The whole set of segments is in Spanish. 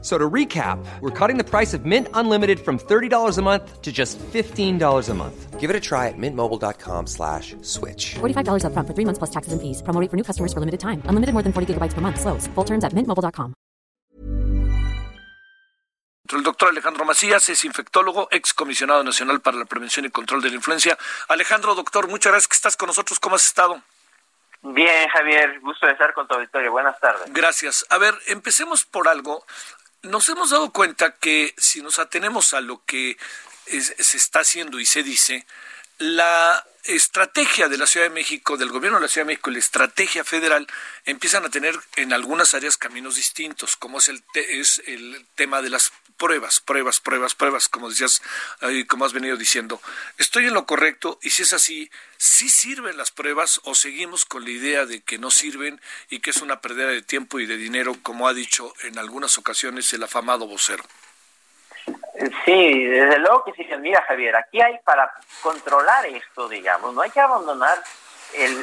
So to recap, we're cutting the price of Mint Unlimited from $30 a month to just $15 a month. Give it a try at mintmobile.com slash switch. $45 up front for three months plus taxes and fees. Promo rate for new customers for limited time. Unlimited more than 40 gigabytes per month. Slows. Full terms at mintmobile.com. El doctor Alejandro Macías es infectólogo, ex comisionado nacional para la prevención y control de la influencia. Alejandro, doctor, muchas gracias que estás con nosotros. ¿Cómo has estado? Bien, Javier, gusto de estar con tu auditorio. Buenas tardes. Gracias. A ver, empecemos por algo nos hemos dado cuenta que si nos atenemos a lo que se está haciendo y se dice, la estrategia de la Ciudad de México, del gobierno de la Ciudad de México la estrategia federal empiezan a tener en algunas áreas caminos distintos, como es el, es el tema de las pruebas, pruebas, pruebas, pruebas, como decías, como has venido diciendo. ¿Estoy en lo correcto? Y si es así, ¿sí sirven las pruebas o seguimos con la idea de que no sirven y que es una pérdida de tiempo y de dinero, como ha dicho en algunas ocasiones el afamado vocero? Sí, desde luego que sí. Mira, Javier, aquí hay para controlar esto, digamos, no hay que abandonar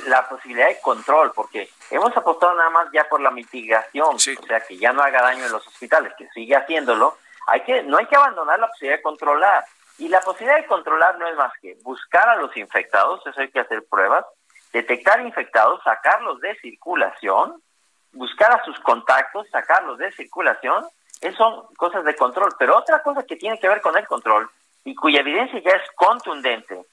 la posibilidad de control, porque hemos apostado nada más ya por la mitigación, o sea, que ya no haga daño en los hospitales, que sigue haciéndolo. Hay que, no hay que abandonar la posibilidad de controlar. Y la posibilidad de controlar no es más que buscar a los infectados, eso hay que hacer pruebas, detectar infectados, sacarlos de circulación, buscar a sus contactos, sacarlos de circulación esas son cosas de control. Pero otra cosa que tiene que ver con el control y cuya evidencia ya es contundente,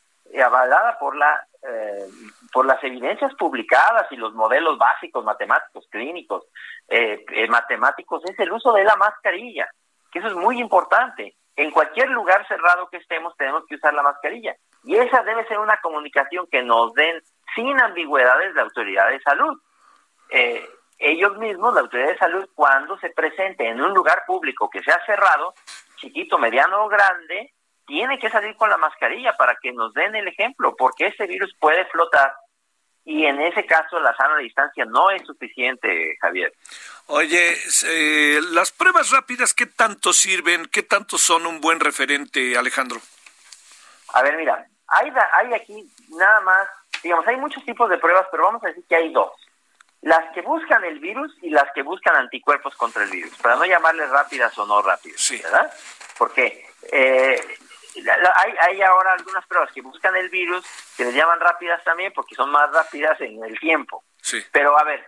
avalada por la eh, por las evidencias publicadas y los modelos básicos matemáticos, clínicos, eh, eh, matemáticos, es el uso de la mascarilla, que eso es muy importante. En cualquier lugar cerrado que estemos tenemos que usar la mascarilla. Y esa debe ser una comunicación que nos den sin ambigüedades la autoridad de salud. Ellos mismos, la autoridad de salud, cuando se presente en un lugar público que sea cerrado, chiquito, mediano o grande, tiene que salir con la mascarilla para que nos den el ejemplo, porque ese virus puede flotar y en ese caso la sana distancia no es suficiente, Javier. Oye, eh, las pruebas rápidas, ¿qué tanto sirven? ¿Qué tanto son un buen referente, Alejandro? A ver, mira, hay, hay aquí nada más, digamos, hay muchos tipos de pruebas, pero vamos a decir que hay dos las que buscan el virus y las que buscan anticuerpos contra el virus, para no llamarles rápidas o no rápidas, ¿verdad? Porque eh, hay, hay ahora algunas pruebas que buscan el virus, que les llaman rápidas también porque son más rápidas en el tiempo. Sí. Pero a ver,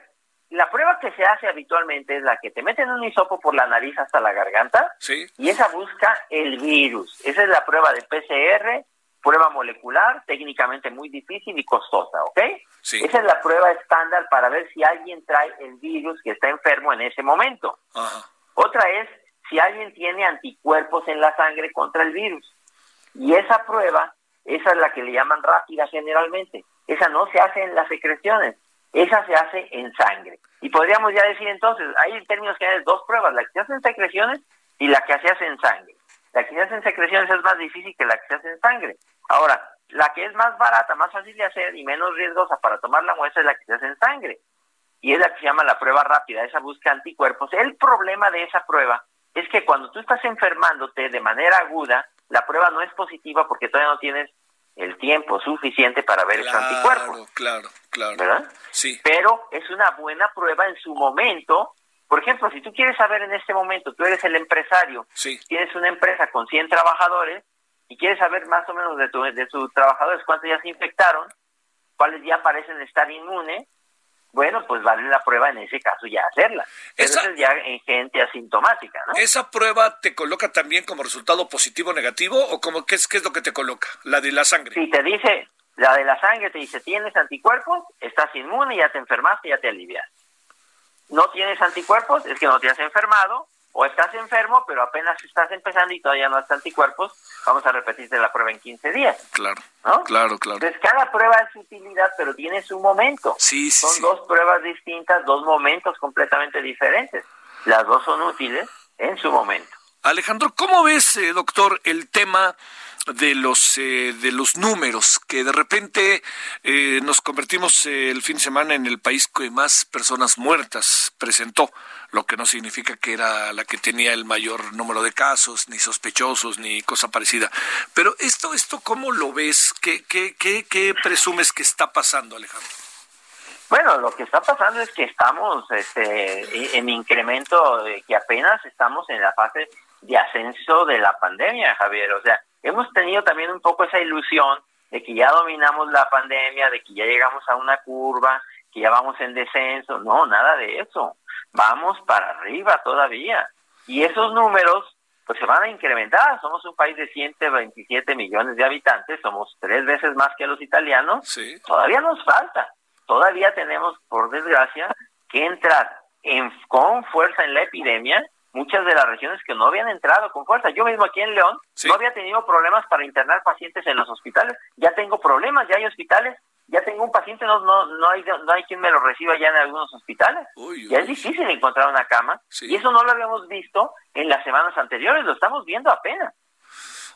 la prueba que se hace habitualmente es la que te meten un hisopo por la nariz hasta la garganta sí. y esa busca el virus. Esa es la prueba de PCR prueba molecular, técnicamente muy difícil y costosa, ¿ok? Esa es la prueba estándar para ver si alguien trae el virus que está enfermo en ese momento. Otra es si alguien tiene anticuerpos en la sangre contra el virus. Y esa prueba, esa es la que le llaman rápida generalmente. Esa no se hace en las secreciones, esa se hace en sangre. Y podríamos ya decir entonces, hay en términos generales dos pruebas, la que se hace en secreciones y la que se hace en sangre. La que se hace en secreciones es más difícil que la que se hace en sangre. Ahora, la que es más barata, más fácil de hacer y menos riesgosa para tomar la muestra es la que se hace en sangre. Y es la que se llama la prueba rápida, esa busca anticuerpos. El problema de esa prueba es que cuando tú estás enfermándote de manera aguda, la prueba no es positiva porque todavía no tienes el tiempo suficiente para ver esos anticuerpos. Claro, claro. ¿Verdad? Sí. Pero es una buena prueba en su momento. Por ejemplo, si tú quieres saber en este momento, tú eres el empresario, sí. tienes una empresa con 100 trabajadores, y quieres saber más o menos de, tu, de sus trabajadores cuántos ya se infectaron, cuáles ya parecen estar inmunes, bueno, pues vale la prueba en ese caso ya hacerla. Esa, es ya en gente asintomática, ¿no? ¿Esa prueba te coloca también como resultado positivo o negativo o como qué es, qué es lo que te coloca? La de la sangre. Sí, te dice, la de la sangre te dice, tienes anticuerpos, estás inmune, ya te enfermaste, ya te alivias. No tienes anticuerpos, es que no te has enfermado, o estás enfermo, pero apenas estás empezando y todavía no has anticuerpos, vamos a repetirte la prueba en 15 días. Claro, ¿no? claro, claro. Entonces, cada prueba es utilidad, pero tiene su momento. Sí, sí, son dos pruebas distintas, dos momentos completamente diferentes. Las dos son útiles en su momento. Alejandro, ¿cómo ves, eh, doctor, el tema de los eh, de los números que de repente eh, nos convertimos eh, el fin de semana en el país que más personas muertas presentó lo que no significa que era la que tenía el mayor número de casos ni sospechosos ni cosa parecida. Pero esto esto cómo lo ves qué qué qué, qué presumes que está pasando Alejandro bueno, lo que está pasando es que estamos este, en incremento, que apenas estamos en la fase de ascenso de la pandemia, Javier. O sea, hemos tenido también un poco esa ilusión de que ya dominamos la pandemia, de que ya llegamos a una curva, que ya vamos en descenso. No, nada de eso. Vamos para arriba todavía. Y esos números pues se van a incrementar. Somos un país de 127 millones de habitantes, somos tres veces más que los italianos. Sí. Todavía nos falta. Todavía tenemos, por desgracia, que entrar en, con fuerza en la epidemia muchas de las regiones que no habían entrado con fuerza. Yo mismo aquí en León no había tenido problemas para internar pacientes en los hospitales. Ya tengo problemas, ya hay hospitales, ya tengo un paciente, no no no hay no hay quien me lo reciba ya en algunos hospitales. ya es difícil encontrar una cama y eso no lo habíamos visto en las semanas anteriores, lo estamos viendo apenas.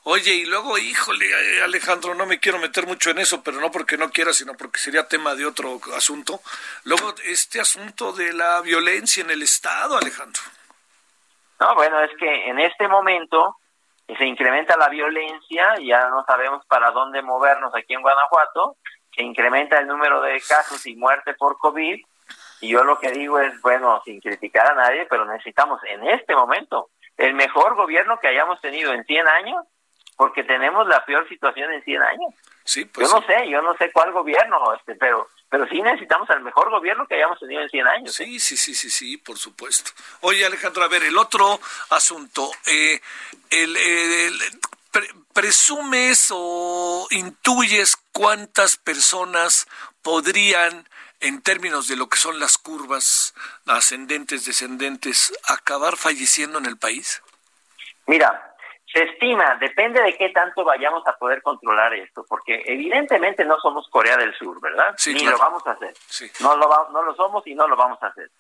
Oye, y luego, híjole, eh, Alejandro, no me quiero meter mucho en eso, pero no porque no quiera, sino porque sería tema de otro asunto. Luego, este asunto de la violencia en el Estado, Alejandro. No, bueno, es que en este momento se incrementa la violencia, ya no sabemos para dónde movernos aquí en Guanajuato, se incrementa el número de casos y muerte por COVID, y yo lo que digo es, bueno, sin criticar a nadie, pero necesitamos en este momento el mejor gobierno que hayamos tenido en 100 años, porque tenemos la peor situación en 100 años. Sí, pues yo no sé, yo no sé cuál gobierno, este, pero pero sí necesitamos al mejor gobierno que hayamos tenido en 100 años. Sí, sí, sí, sí, sí, por supuesto. Oye, Alejandro, a ver, el otro asunto, eh, el, ¿presumes o intuyes cuántas personas podrían, en términos de lo que son las curvas ascendentes, descendentes, acabar falleciendo en el país? Mira, se estima, depende de qué tanto vayamos a poder controlar esto, porque evidentemente no somos Corea del Sur, ¿verdad? Sí, Ni lo vamos a hacer. No, lo no lo somos y no lo vamos a hacer.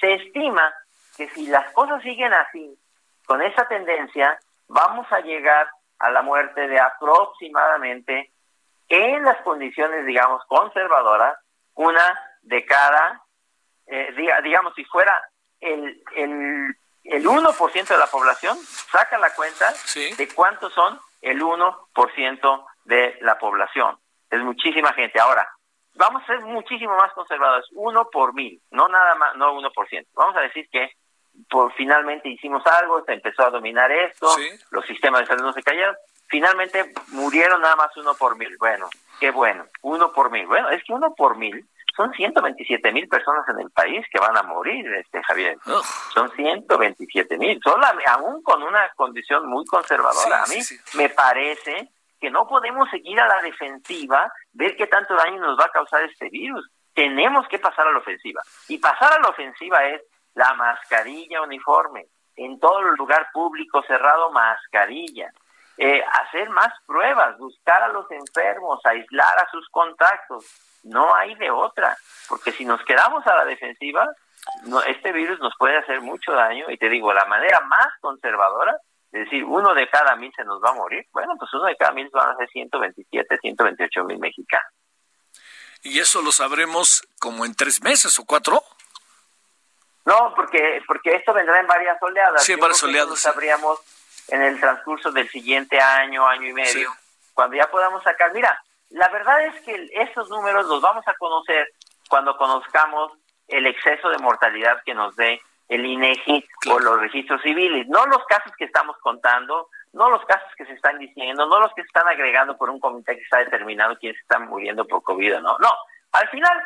Se estima que si las cosas siguen así, con esa tendencia, vamos a llegar a la muerte de aproximadamente, en las condiciones, digamos, conservadoras, una de cada, eh, digamos, si fuera el, el el 1% de la población saca la cuenta de cuántos son el 1% de la población. Es muchísima gente. Ahora, vamos a ser muchísimo más conservadores, uno por mil, no nada más, no 1%. Vamos a decir que por finalmente hicimos algo, se empezó a dominar esto, los sistemas de salud no se cayeron, finalmente murieron nada más uno por mil. Bueno, qué bueno, uno por mil. Bueno, es que uno por mil son 127 mil personas en el país que van a morir, este Javier. Son 127 mil, aún con una condición muy conservadora. a mí me parece que no podemos seguir a la defensiva, ver qué tanto daño nos va a causar este virus. Tenemos que pasar a la ofensiva. Y pasar a la ofensiva es la mascarilla uniforme. En todo lugar público cerrado, mascarilla. Eh, hacer más pruebas, buscar a los enfermos, aislar a sus contactos. No hay de otra, porque si nos quedamos a la defensiva, no, este virus nos puede hacer mucho daño y te digo, la manera más conservadora, es decir, uno de cada mil se nos va a morir, bueno, pues uno de cada mil van a ser 127, 128 mil mexicanos. ¿Y eso lo sabremos como en tres meses o cuatro? No, porque porque esto vendrá en varias oleadas. Sí, en varias oleadas. Lo sabríamos en el transcurso del siguiente año, año y medio, cuando ya podamos sacar. Mira, la verdad es que esos números los vamos a conocer cuando conozcamos el exceso de mortalidad que nos dé el INEGI o los registros civiles, no los casos que estamos contando, no los casos que se están diciendo, no los que se están agregando por un comité que está determinado quiénes están muriendo por COVID no. No, al final,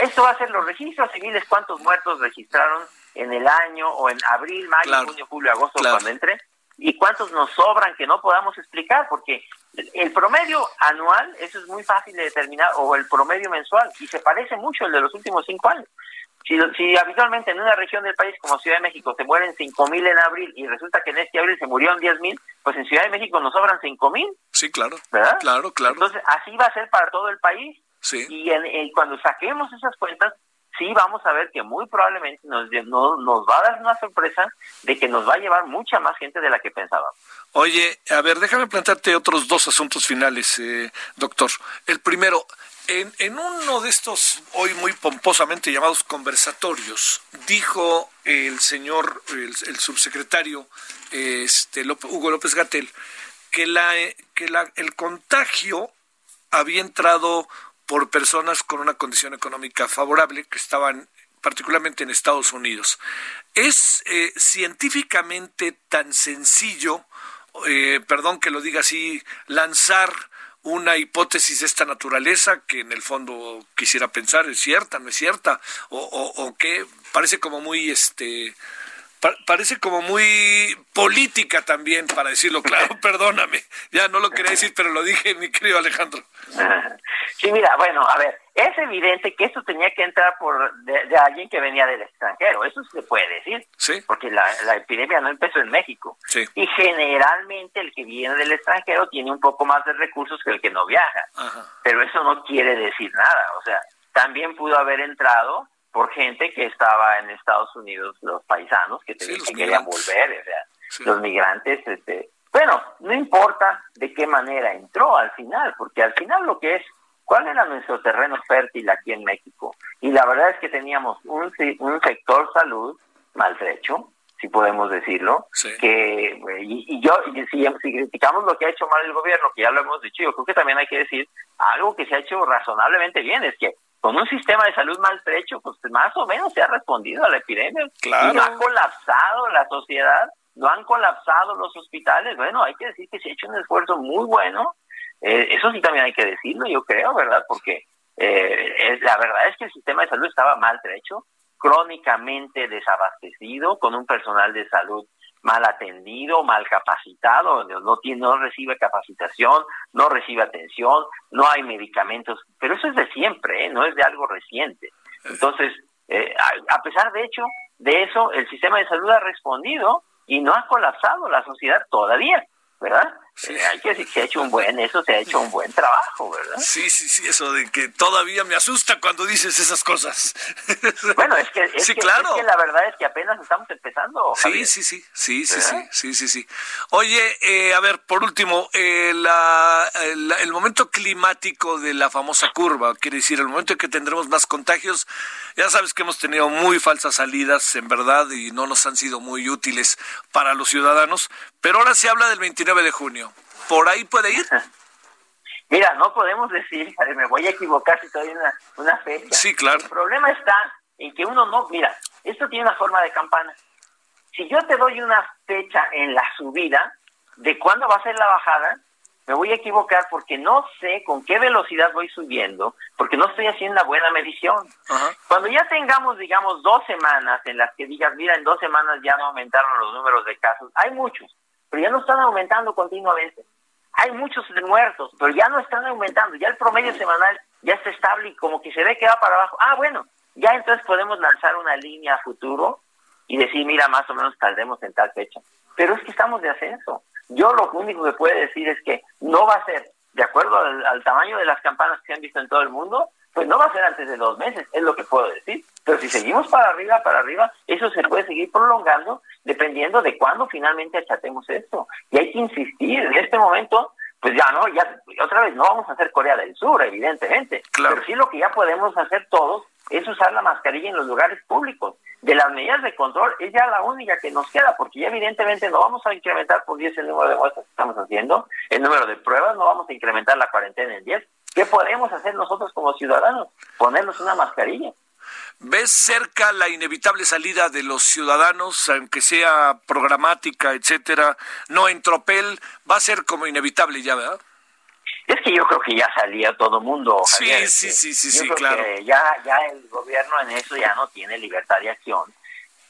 esto va a ser los registros civiles, cuántos muertos registraron en el año o en abril, mayo, junio, julio, agosto, cuando entre, y cuántos nos sobran que no podamos explicar, porque el promedio anual, eso es muy fácil de determinar, o el promedio mensual, y se parece mucho al de los últimos cinco años. Si, si habitualmente en una región del país como Ciudad de México se mueren cinco mil en abril y resulta que en este abril se murieron diez mil, pues en Ciudad de México nos sobran cinco mil. Sí, claro. ¿Verdad? Claro, claro. Entonces, así va a ser para todo el país. Sí. Y en, cuando saquemos esas cuentas, sí vamos a ver que muy probablemente nos, nos va a dar una sorpresa de que nos va a llevar mucha más gente de la que pensábamos. Oye, a ver, déjame plantearte otros dos asuntos finales, eh, doctor. El primero, en, en, uno de estos hoy muy pomposamente llamados conversatorios, dijo el señor, el, subsecretario este, Hugo López Gatel, que, la, que la, el contagio había entrado por personas con una condición económica favorable que estaban particularmente en Estados Unidos. ¿Es eh, científicamente tan sencillo, eh, perdón que lo diga así, lanzar una hipótesis de esta naturaleza que en el fondo quisiera pensar es cierta, no es cierta, o, o, o que parece como muy este parece como muy política también, para decirlo claro, perdóname, ya no lo quería decir, pero lo dije, mi querido Alejandro. Sí, mira, bueno, a ver, es evidente que esto tenía que entrar por de, alguien que venía del extranjero, eso se puede decir, ¿Sí? porque la, la epidemia no empezó en México. Sí. Y generalmente el que viene del extranjero tiene un poco más de recursos que el que no viaja, pero eso no quiere decir nada, o sea, también pudo haber entrado por gente que estaba en Estados Unidos, los paisanos que, querían volver, o sea, los migrantes, este, bueno, no importa de qué manera entró al final, porque al final lo que es, ¿cuál era nuestro terreno fértil aquí en México? Y la verdad es que teníamos un, un sector salud maltrecho, si podemos decirlo, que y, yo si, si, criticamos lo que ha hecho mal el gobierno, que ya lo hemos dicho, yo creo que también hay que decir algo que se ha hecho razonablemente bien, es que con un sistema de salud maltrecho, pues más o menos se ha respondido a la epidemia. Claro. Y no ha colapsado la sociedad, no han colapsado los hospitales. Bueno, hay que decir que se ha hecho un esfuerzo muy bueno. Eh, eso sí también hay que decirlo, yo creo, ¿verdad? Porque eh, la verdad es que el sistema de salud estaba maltrecho, crónicamente desabastecido, con un personal de salud mal atendido, mal capacitado, no, tiene, no recibe capacitación, no recibe atención, no hay medicamentos, pero eso es de siempre, ¿eh? no es de algo reciente. Entonces, eh, a, pesar de hecho de eso, el sistema de salud ha respondido y no ha colapsado la sociedad todavía. ¿verdad? Hay que se ha hecho un buen, eso se ha hecho un buen trabajo, ¿verdad? Sí, sí, sí, eso de que todavía me asusta cuando dices esas cosas. Bueno, es que, es que, la verdad es que apenas estamos empezando. Sí, sí, sí, sí, sí, sí, sí, sí, Oye, eh, a ver, por último, eh, la, eh, el, el momento climático de la famosa curva, quiere decir, el momento en que tendremos más contagios, ya sabes que hemos tenido muy falsas salidas, en verdad, y no nos han sido muy útiles para los ciudadanos, pero ahora se habla del 29 de junio. ¿Por ahí puede ir? Mira, no podemos decir, me voy a equivocar si todavía una, una fecha. Sí, claro. El problema está en que uno no, mira, esto tiene una forma de campana. Si yo te doy una fecha en la subida de cuándo va a ser la bajada, me voy a equivocar porque no sé con qué velocidad voy subiendo, porque no estoy haciendo una buena medición. Cuando ya tengamos, digamos, dos semanas en las que digas, mira, en dos semanas ya no aumentaron los números de casos, hay muchos, pero ya no están aumentando continuamente. Hay muchos muertos, pero ya no están aumentando, ya el promedio semanal ya está estable y como que se ve que va para abajo. Ah, bueno, ya entonces podemos lanzar una línea a futuro y decir, mira, más o menos tardemos en tal fecha. Pero es que estamos de ascenso. Yo lo único que puedo decir es que no va a ser, de acuerdo al, tamaño de las campanas que se han visto en todo el mundo, pues no va a ser antes de dos meses, es lo que puedo decir. Pero si seguimos para arriba, para arriba, eso se puede seguir prolongando dependiendo de cuándo finalmente achatemos esto. Y hay que insistir, en este momento, pues ya no, ya otra vez no vamos a hacer Corea del Sur, evidentemente. Pero sí lo que ya podemos hacer todos es usar la mascarilla en los lugares públicos de las medidas de control es ya la única que nos queda, porque ya evidentemente no vamos a incrementar por 10 el número de muestras que estamos haciendo, el número de pruebas, no vamos a incrementar la cuarentena en 10. ¿Qué podemos hacer nosotros como ciudadanos? Ponernos una mascarilla. ¿Ves cerca la inevitable salida de los ciudadanos, aunque sea programática, etcétera? No en tropel, va a ser como inevitable ya, ¿verdad? Es que yo creo que ya salía todo mundo. Sí, sí, sí, sí, sí, claro. ya, ya el gobierno en eso ya no tiene libertad de acción.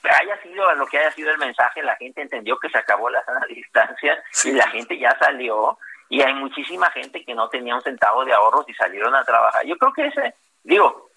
Haya sido lo que haya sido el mensaje, la gente entendió que se acabó la sana distancia y la gente ya salió y hay muchísima gente que no tenía un centavo de ahorros y salieron a trabajar. Yo creo que ese, digo,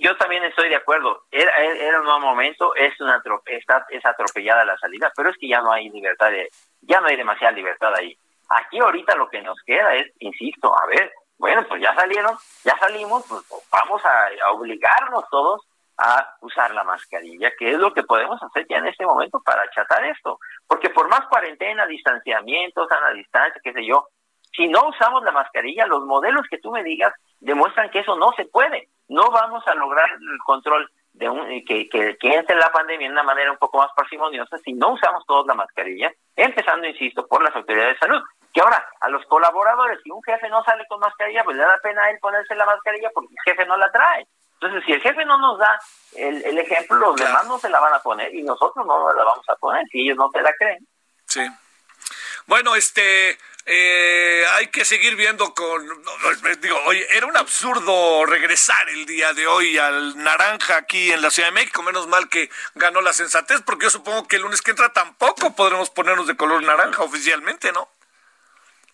yo también estoy de acuerdo. Era, era un nuevo momento, es una está, es atropellada la salida, pero es que ya no hay libertad de, ya no hay demasiada libertad ahí. Aquí ahorita lo que nos queda es, insisto, a ver, bueno, pues ya salieron, ya salimos, pues vamos a, obligarnos todos a usar la mascarilla, que es lo que podemos hacer ya en este momento para achatar esto. Porque por más cuarentena, distanciamiento, sana distancia, qué sé yo, si no usamos la mascarilla, los modelos que tú me digas demuestran que eso no se puede. No vamos a lograr el control de un, que, que, que entre la pandemia de una manera un poco más parsimoniosa si no usamos todos la mascarilla, empezando, insisto, por las autoridades de salud. Que ahora, a los colaboradores, si un jefe no sale con mascarilla, pues le da pena a él ponerse la mascarilla porque el jefe no la trae. Entonces, si el jefe no nos da el, ejemplo, los demás no se la van a poner y nosotros no la vamos a poner si ellos no se la creen. Sí. Bueno, este, eh, hay que seguir viendo con, digo, oye, era un absurdo regresar el día de hoy al naranja aquí en la Ciudad de México, menos mal que ganó la sensatez, porque yo supongo que el lunes que entra tampoco podremos ponernos de color naranja oficialmente, ¿no?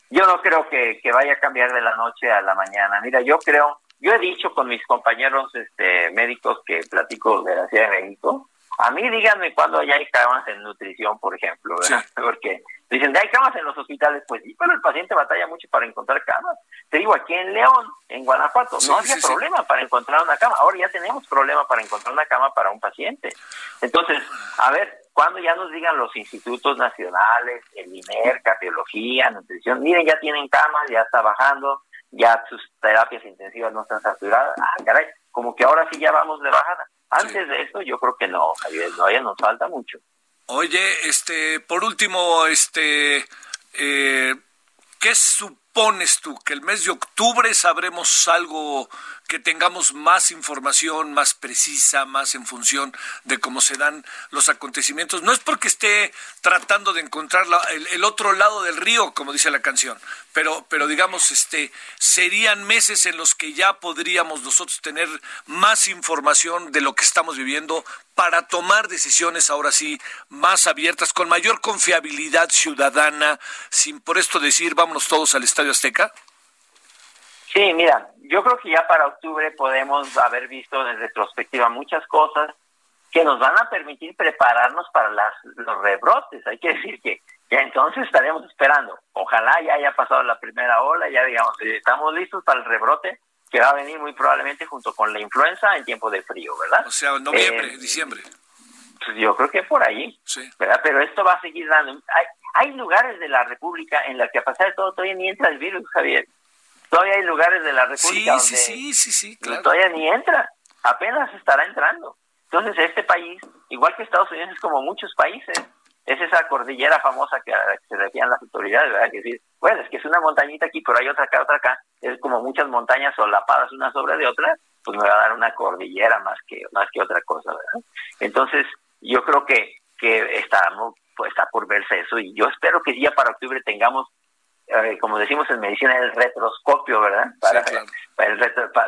Yo no creo que, que vaya a cambiar de la noche a la mañana. Mira, yo creo, yo he dicho con mis compañeros este, médicos que platico de la Ciudad de México, a mí díganme cuándo ya hay camas en nutrición, por ejemplo, ¿verdad? Porque dicen, ¿hay camas en los hospitales? Pues sí, pero el paciente batalla mucho para encontrar camas. Te digo, aquí en León, en Guanajuato, no había problema para encontrar una cama. Ahora ya tenemos problema para encontrar una cama para un paciente. Entonces, a ver, cuando ya nos digan los institutos nacionales, el INER, cardiología, nutrición, miren, ya tienen camas, ya está bajando, ya sus terapias intensivas no están saturadas. Ah, caray, como que ahora sí ya vamos de bajada. Antes de eso, yo creo que no, Javier, todavía nos falta mucho. Oye, este, por último, este, eh, ¿qué supones tú? ¿Que el mes de octubre sabremos algo que tengamos más información más precisa, más en función de cómo se dan los acontecimientos. No es porque esté tratando de encontrar el, otro lado del río, como dice la canción, pero, pero digamos, este, serían meses en los que ya podríamos nosotros tener más información de lo que estamos viviendo para tomar decisiones ahora sí más abiertas, con mayor confiabilidad ciudadana, sin por esto decir vámonos todos al Estadio Azteca. Sí, mira, yo creo que ya para octubre podemos haber visto en retrospectiva muchas cosas que nos van a permitir prepararnos para las, los rebrotes. Hay que decir que ya entonces estaremos esperando. Ojalá ya haya pasado la primera ola, ya digamos, estamos listos para el rebrote que va a venir muy probablemente junto con la influenza en tiempo de frío, ¿verdad? O sea, noviembre, eh, diciembre. Pues yo creo que por ahí, sí. ¿verdad? Pero esto va a seguir dando. Hay, hay lugares de la República en los que a pasar de todo todavía ni entra el virus, Javier. Todavía hay lugares de la República sí, sí, sí, sí, claro. todavía ni entra, apenas estará entrando. Entonces este país, igual que Estados Unidos, es como muchos países, es esa cordillera famosa que, se refieren las autoridades, ¿verdad? Que decir, bueno, es que es una montañita aquí, pero hay otra acá, otra acá, es como muchas montañas solapadas una sobre de otra, pues me va a dar una cordillera más que más que otra cosa, ¿verdad? Entonces, yo creo que que está, pues, está por verse eso y yo espero que ya para octubre tengamos eh, como decimos en medicina, el retroscopio, ¿verdad? Para,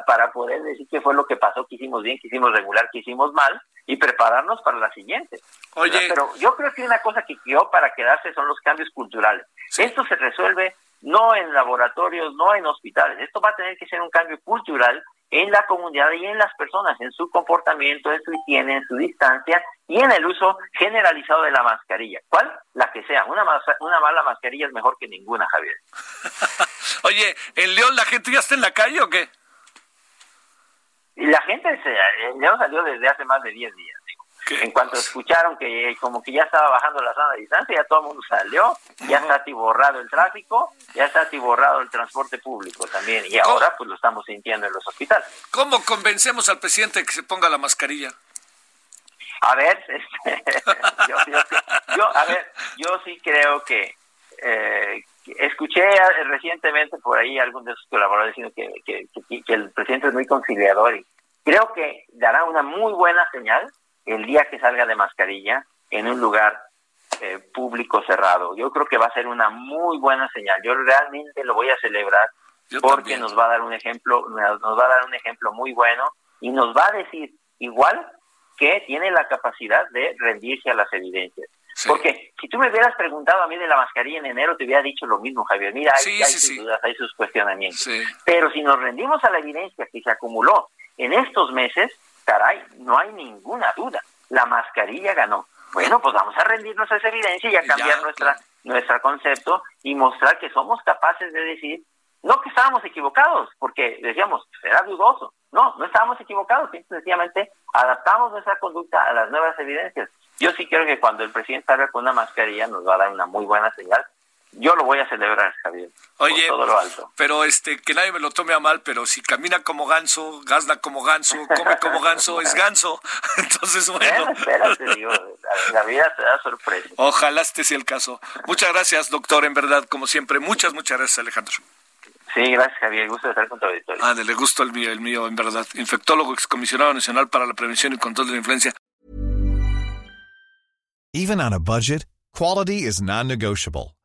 para, poder decir qué fue lo que pasó, que hicimos bien, que hicimos regular, que hicimos mal y prepararnos para la siguiente. Oye. Pero yo creo que una cosa que quedó para quedarse son los cambios culturales. Esto se resuelve no en laboratorios, no en hospitales. Esto va a tener que ser un cambio cultural en la comunidad y en las personas, en su comportamiento, en su higiene, en su distancia y en el uso generalizado de la mascarilla. ¿Cuál? La que sea. Una, una mala mascarilla es mejor que ninguna, Javier. Oye, ¿en León la gente ya está en la calle o qué? La gente, se, León salió desde hace más de 10 días. En cuanto escucharon que como que ya estaba bajando la zona de distancia, ya todo el mundo salió, ya está atiborrado el tráfico, ya está atiborrado el transporte público también, y ahora pues lo estamos sintiendo en los hospitales. ¿Cómo convencemos al presidente de que se ponga la mascarilla? A ver, este, yo, a ver, yo sí creo que eh, escuché recientemente por ahí a algún de sus colaboradores diciendo que, que, el presidente es muy conciliador y creo que dará una muy buena señal el día que salga de mascarilla en un lugar eh, público cerrado. Yo creo que va a ser una muy buena señal. Yo realmente lo voy a celebrar porque nos va a dar un ejemplo, nos va a dar un ejemplo muy bueno y nos va a decir igual que tiene la capacidad de rendirse a las evidencias. Porque si tú me hubieras preguntado a mí de la mascarilla en enero, te hubiera dicho lo mismo, Javier. Mira, hay, hay sus dudas, hay sus cuestionamientos. Pero si nos rendimos a la evidencia que se acumuló en estos meses, caray, no hay ninguna duda. La mascarilla ganó. Bueno, pues vamos a rendirnos a esa evidencia y a cambiar nuestra, nuestro concepto y mostrar que somos capaces de decir, no que estábamos equivocados, porque decíamos, era dudoso, No, no estábamos equivocados, sencillamente adaptamos nuestra conducta a las nuevas evidencias. Yo sí creo que cuando el presidente salga con una mascarilla nos va a dar una muy buena señal yo lo voy a celebrar, Javier. Oye, todo lo alto. pero este, que nadie me lo tome a mal, pero si camina como ganso, gazna como ganso, come como ganso, es ganso. Entonces, bueno. espérate, digo, la, vida te da sorpresa. Ojalá este sea el caso. Muchas gracias, doctor, en verdad, como siempre. Muchas, muchas gracias, Alejandro. Sí, gracias, Javier. Gusto de estar con tu auditorio. Ah, le gusto el mío, el mío, en verdad. Infectólogo, excomisionado nacional para la prevención y control de la influencia. Even on a budget, quality is non-negotiable.